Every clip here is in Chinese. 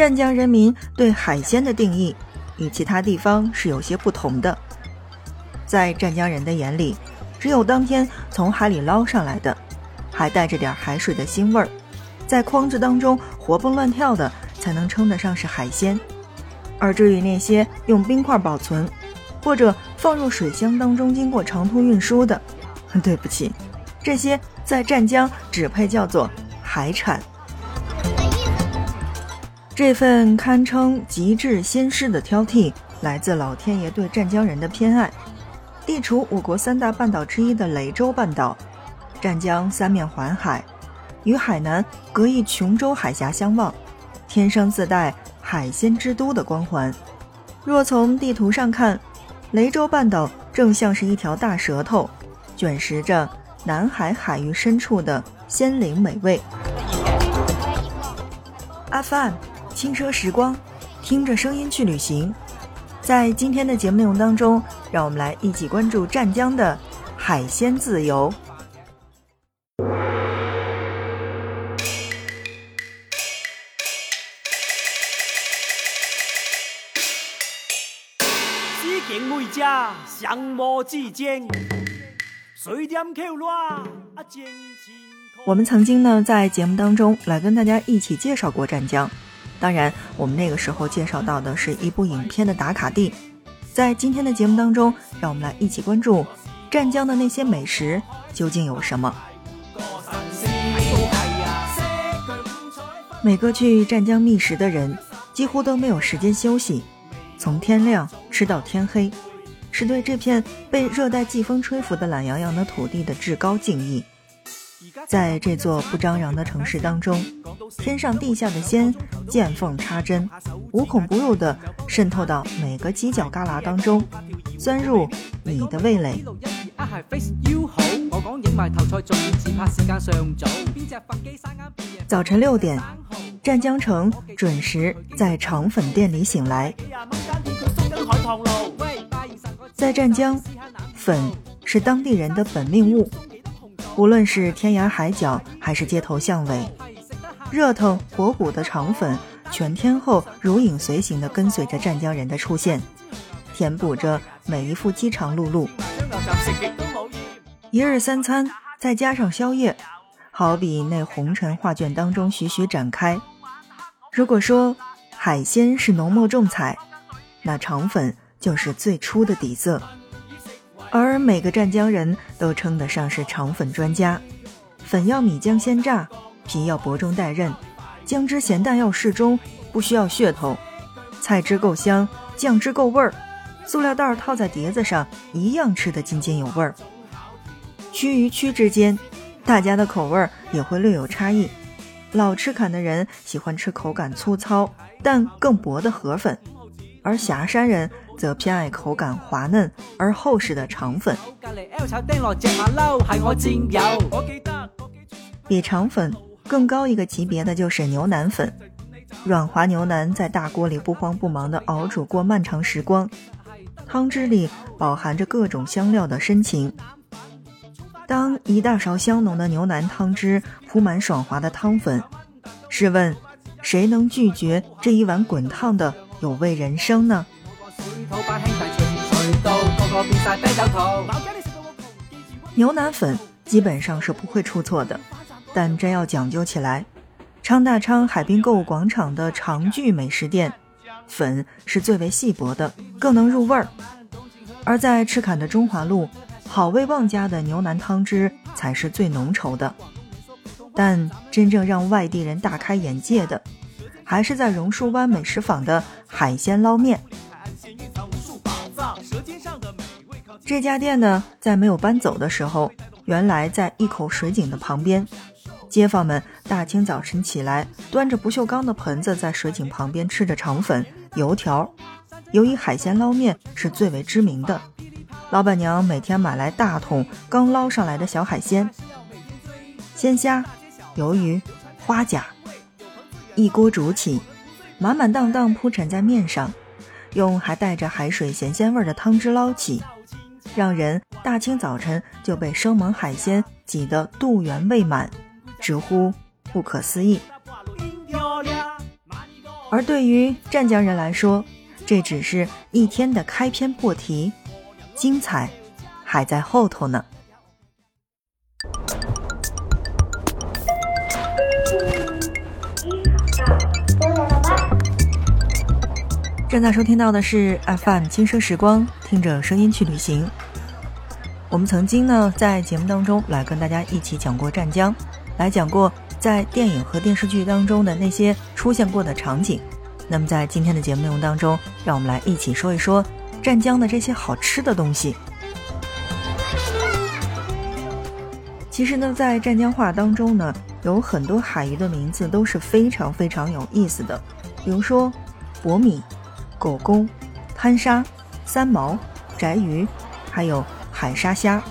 湛江人民对海鲜的定义与其他地方是有些不同的。在湛江人的眼里，只有当天从海里捞上来的，还带着点海水的腥味儿，在筐子当中活蹦乱跳的，才能称得上是海鲜。而至于那些用冰块保存，或者放入水箱当中经过长途运输的，对不起，这些在湛江只配叫做海产。这份堪称极致鲜师的挑剔，来自老天爷对湛江人的偏爱。地处我国三大半岛之一的雷州半岛，湛江三面环海，与海南隔一琼州海峡相望，天生自带海鲜之都的光环。若从地图上看，雷州半岛正像是一条大舌头，卷食着南海海域深处的鲜灵美味。阿范。轻奢时光，听着声音去旅行。在今天的节目内容当中，让我们来一起关注湛江的海鲜自由。我们曾经呢，在节目当中来跟大家一起介绍过湛江。当然，我们那个时候介绍到的是一部影片的打卡地。在今天的节目当中，让我们来一起关注湛江的那些美食究竟有什么。每个去湛江觅食的人，几乎都没有时间休息，从天亮吃到天黑，是对这片被热带季风吹拂的懒洋洋的土地的至高敬意。在这座不张扬的城市当中，天上地下的仙见缝插针，无孔不入地渗透到每个犄角旮旯当中，钻入你的味蕾。早晨六点，湛江城准时在肠粉店里醒来。在湛江，粉是当地人的本命物。无论是天涯海角还是街头巷尾，热腾火鼓的肠粉全天候如影随形地跟随着湛江人的出现，填补着每一副饥肠辘辘。一日三餐再加上宵夜，好比那红尘画卷当中徐徐展开。如果说海鲜是浓墨重彩，那肠粉就是最初的底色。而每个湛江人都称得上是肠粉专家，粉要米浆先炸，皮要薄中带韧，姜汁咸淡要适中，不需要噱头，菜汁够香，酱汁够味儿，塑料袋套在碟子上一样吃得津津有味儿。区与区之间，大家的口味也会略有差异。老吃坎的人喜欢吃口感粗糙但更薄的河粉，而霞山人。则偏爱口感滑嫩而厚实的肠粉。比肠粉更高一个级别的就是牛腩粉，软滑牛腩在大锅里不慌不忙地熬煮过漫长时光，汤汁里饱含着各种香料的深情。当一大勺香浓的牛腩汤汁铺满爽滑的汤粉，试问谁能拒绝这一碗滚烫的有味人生呢？牛腩粉基本上是不会出错的，但真要讲究起来，昌大昌海滨购物广场的长聚美食店粉是最为细薄的，更能入味儿；而在赤坎的中华路好味旺家的牛腩汤汁才是最浓稠的。但真正让外地人大开眼界的，还是在榕树湾美食坊的海鲜捞面。这家店呢，在没有搬走的时候，原来在一口水井的旁边。街坊们大清早晨起来，端着不锈钢的盆子，在水井旁边吃着肠粉、油条。由于海鲜捞面是最为知名的，老板娘每天买来大桶刚捞上来的小海鲜，鲜虾、鱿鱼、花甲，一锅煮起，满满当当铺陈在面上，用还带着海水咸鲜味的汤汁捞起。让人大清早晨就被生猛海鲜挤得肚圆胃满，直呼不可思议。而对于湛江人来说，这只是一天的开篇破题，精彩还在后头呢。正在收听到的是 FM 轻奢时光，听着声音去旅行。我们曾经呢在节目当中来跟大家一起讲过湛江，来讲过在电影和电视剧当中的那些出现过的场景。那么在今天的节目内容当中，让我们来一起说一说湛江的这些好吃的东西。其实呢，在湛江话当中呢，有很多海鱼的名字都是非常非常有意思的，比如说博米。狗公、滩沙、三毛、宅鱼，还有海沙虾。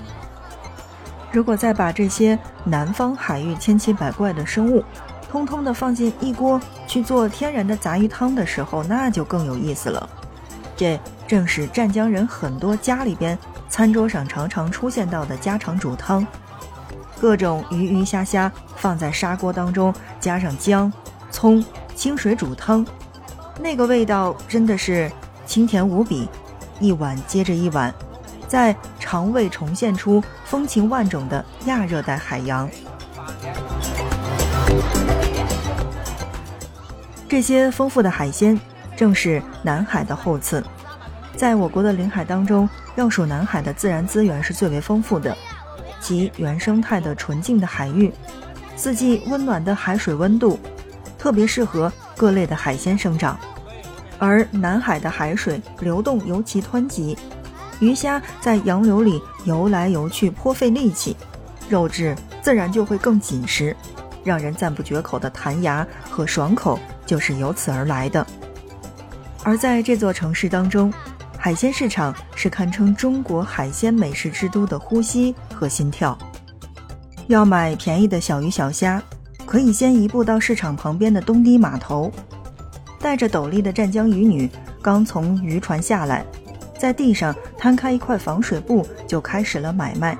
如果再把这些南方海域千奇百怪的生物，通通的放进一锅去做天然的杂鱼汤的时候，那就更有意思了。这正是湛江人很多家里边餐桌上常常出现到的家常煮汤，各种鱼鱼虾虾放在砂锅当中，加上姜、葱、清水煮汤。那个味道真的是清甜无比，一碗接着一碗，在肠胃重现出风情万种的亚热带海洋。这些丰富的海鲜正是南海的后赐。在我国的领海当中，要数南海的自然资源是最为丰富的，其原生态的纯净的海域，四季温暖的海水温度，特别适合各类的海鲜生长。而南海的海水流动尤其湍急，鱼虾在洋流里游来游去颇费力气，肉质自然就会更紧实，让人赞不绝口的弹牙和爽口就是由此而来的。而在这座城市当中，海鲜市场是堪称中国海鲜美食之都的呼吸和心跳。要买便宜的小鱼小虾，可以先移步到市场旁边的东堤码头。戴着斗笠的湛江渔女刚从渔船下来，在地上摊开一块防水布，就开始了买卖，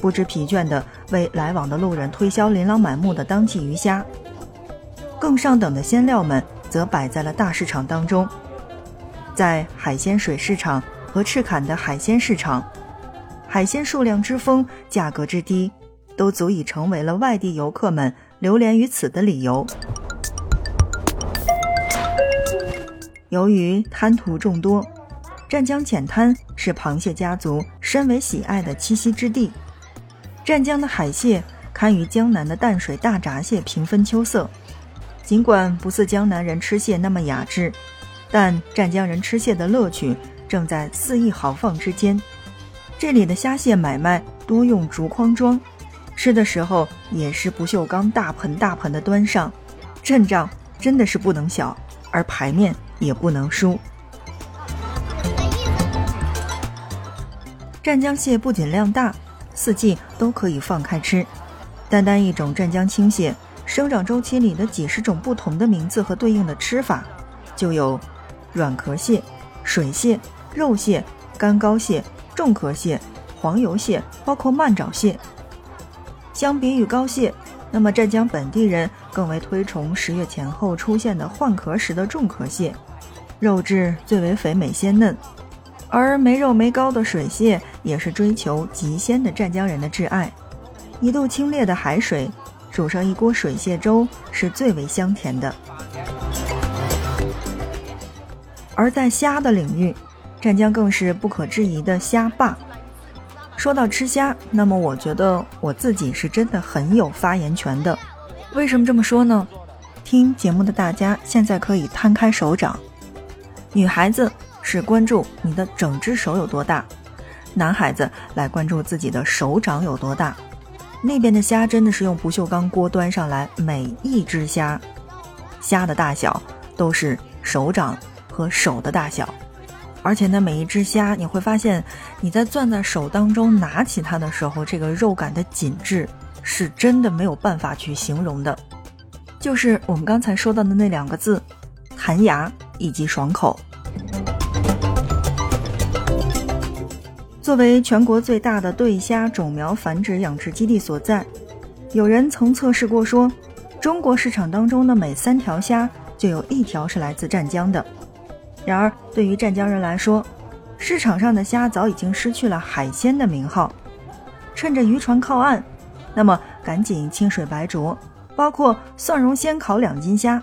不知疲倦地为来往的路人推销琳琅满目的当季鱼虾。更上等的鲜料们则摆在了大市场当中，在海鲜水市场和赤坎的海鲜市场，海鲜数量之丰，价格之低，都足以成为了外地游客们流连于此的理由。由于滩涂众多，湛江浅滩是螃蟹家族深为喜爱的栖息之地。湛江的海蟹堪与江南的淡水大闸蟹平分秋色。尽管不似江南人吃蟹那么雅致，但湛江人吃蟹的乐趣正在肆意豪放之间。这里的虾蟹买卖多用竹筐装，吃的时候也是不锈钢大盆大盆的端上，阵仗真的是不能小，而排面。也不能输。湛江蟹不仅量大，四季都可以放开吃。单单一种湛江青蟹，生长周期里的几十种不同的名字和对应的吃法，就有软壳蟹、水蟹、肉蟹、干膏蟹、重壳蟹、黄油蟹，包括慢爪蟹。相比于膏蟹，那么湛江本地人更为推崇十月前后出现的换壳时的重壳蟹。肉质最为肥美鲜嫩，而没肉没膏的水蟹也是追求极鲜的湛江人的挚爱。一度清冽的海水，煮上一锅水蟹粥是最为香甜的。而在虾的领域，湛江更是不可置疑的虾霸。说到吃虾，那么我觉得我自己是真的很有发言权的。为什么这么说呢？听节目的大家现在可以摊开手掌。女孩子是关注你的整只手有多大，男孩子来关注自己的手掌有多大。那边的虾真的是用不锈钢锅端上来，每一只虾，虾的大小都是手掌和手的大小，而且呢，每一只虾你会发现，你在攥在手当中拿起它的时候，这个肉感的紧致是真的没有办法去形容的，就是我们刚才说到的那两个字，弹牙。以及爽口。作为全国最大的对虾种苗繁殖养殖基地所在，有人曾测试过说，中国市场当中的每三条虾就有一条是来自湛江的。然而，对于湛江人来说，市场上的虾早已经失去了海鲜的名号。趁着渔船靠岸，那么赶紧清水白灼，包括蒜蓉鲜烤两斤虾，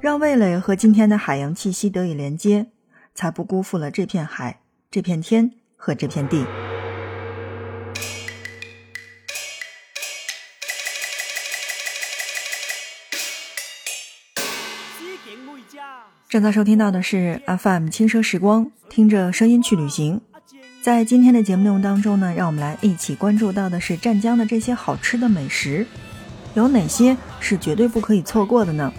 让味蕾和今天的海洋气息得以连接，才不辜负了这片海、这片天和这片地。正在收听到的是 FM 轻奢时光，听着声音去旅行。在今天的节目内容当中呢，让我们来一起关注到的是湛江的这些好吃的美食，有哪些是绝对不可以错过的呢？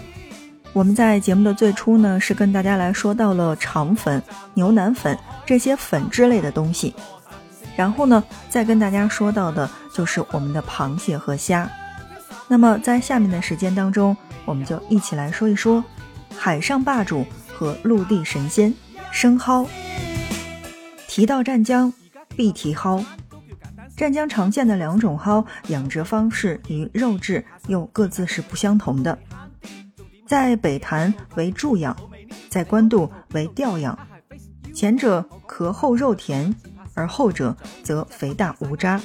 我们在节目的最初呢，是跟大家来说到了肠粉、牛腩粉这些粉之类的东西，然后呢，再跟大家说到的就是我们的螃蟹和虾。那么在下面的时间当中，我们就一起来说一说。海上霸主和陆地神仙生蚝。提到湛江，必提蒿。湛江常见的两种蒿养殖方式与肉质又各自是不相同的，在北潭为助养，在官渡为钓养。前者壳厚肉甜，而后者则肥大无渣。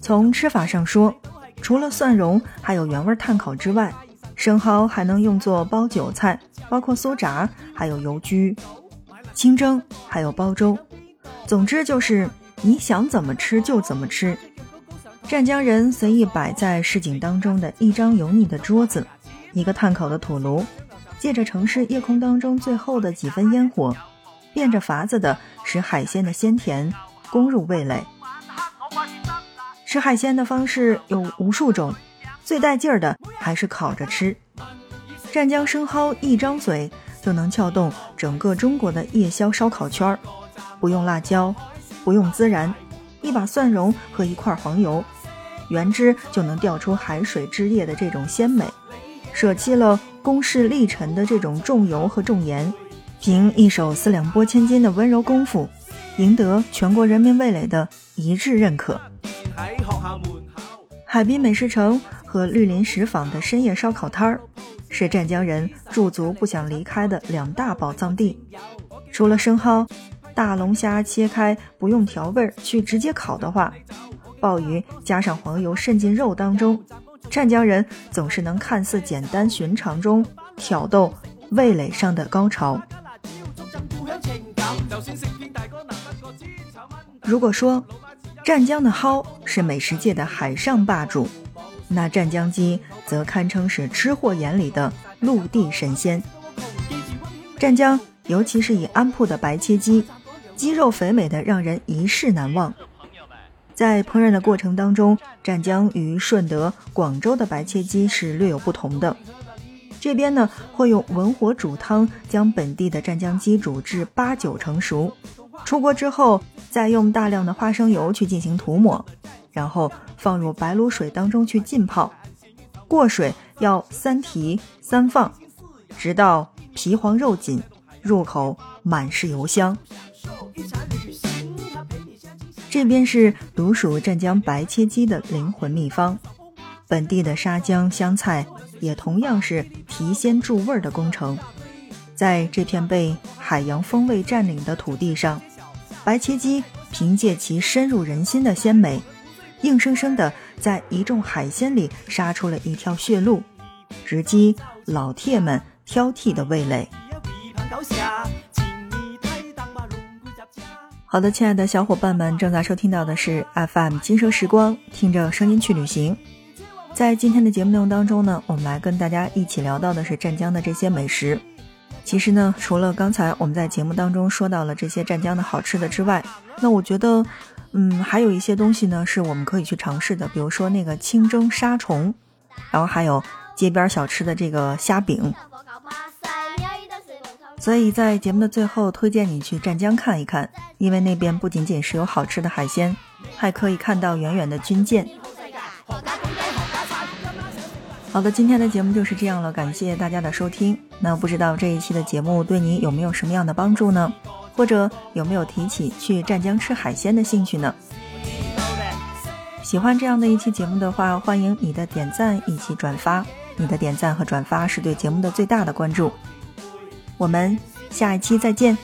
从吃法上说。除了蒜蓉还有原味炭烤之外，生蚝还能用作包韭菜，包括酥炸，还有油焗、清蒸，还有煲粥。总之就是你想怎么吃就怎么吃。湛江人随意摆在市井当中的一张油腻的桌子，一个炭烤的土炉，借着城市夜空当中最后的几分烟火，变着法子的使海鲜的鲜甜攻入味蕾。吃海鲜的方式有无数种，最带劲儿的还是烤着吃。湛江生蚝一张嘴就能撬动整个中国的夜宵烧烤圈儿，不用辣椒，不用孜然，一把蒜蓉和一块黄油，原汁就能调出海水汁液的这种鲜美。舍弃了公式历陈的这种重油和重盐，凭一手四两拨千斤的温柔功夫，赢得全国人民味蕾的一致认可。海滨美食城和绿林石坊的深夜烧烤摊儿，是湛江人驻足不想离开的两大宝藏地。除了生蚝，大龙虾切开不用调味儿去直接烤的话，鲍鱼加上黄油渗进肉当中，湛江人总是能看似简单寻常中挑逗味蕾上的高潮。如果说，湛江的蒿是美食界的海上霸主，那湛江鸡则堪称是吃货眼里的陆地神仙。湛江，尤其是以安铺的白切鸡，鸡肉肥美的让人一世难忘。在烹饪的过程当中，湛江与顺德、广州的白切鸡是略有不同的。这边呢，会用文火煮汤，将本地的湛江鸡煮至八九成熟。出锅之后，再用大量的花生油去进行涂抹，然后放入白卤水当中去浸泡，过水要三提三放，直到皮黄肉紧，入口满是油香。这边是独属湛江白切鸡的灵魂秘方，本地的沙姜香菜也同样是提鲜助味的工程，在这片被海洋风味占领的土地上。白切鸡凭借其深入人心的鲜美，硬生生的在一众海鲜里杀出了一条血路，直击老铁们挑剔的味蕾。好的，亲爱的小伙伴们，正在收听到的是 FM 金蛇时光，听着声音去旅行。在今天的节目内容当中呢，我们来跟大家一起聊到的是湛江的这些美食。其实呢，除了刚才我们在节目当中说到了这些湛江的好吃的之外，那我觉得，嗯，还有一些东西呢是我们可以去尝试的，比如说那个清蒸沙虫，然后还有街边小吃的这个虾饼。所以在节目的最后，推荐你去湛江看一看，因为那边不仅仅是有好吃的海鲜，还可以看到远远的军舰。好的，今天的节目就是这样了，感谢大家的收听。那不知道这一期的节目对你有没有什么样的帮助呢？或者有没有提起去湛江吃海鲜的兴趣呢？喜欢这样的一期节目的话，欢迎你的点赞以及转发。你的点赞和转发是对节目的最大的关注。我们下一期再见。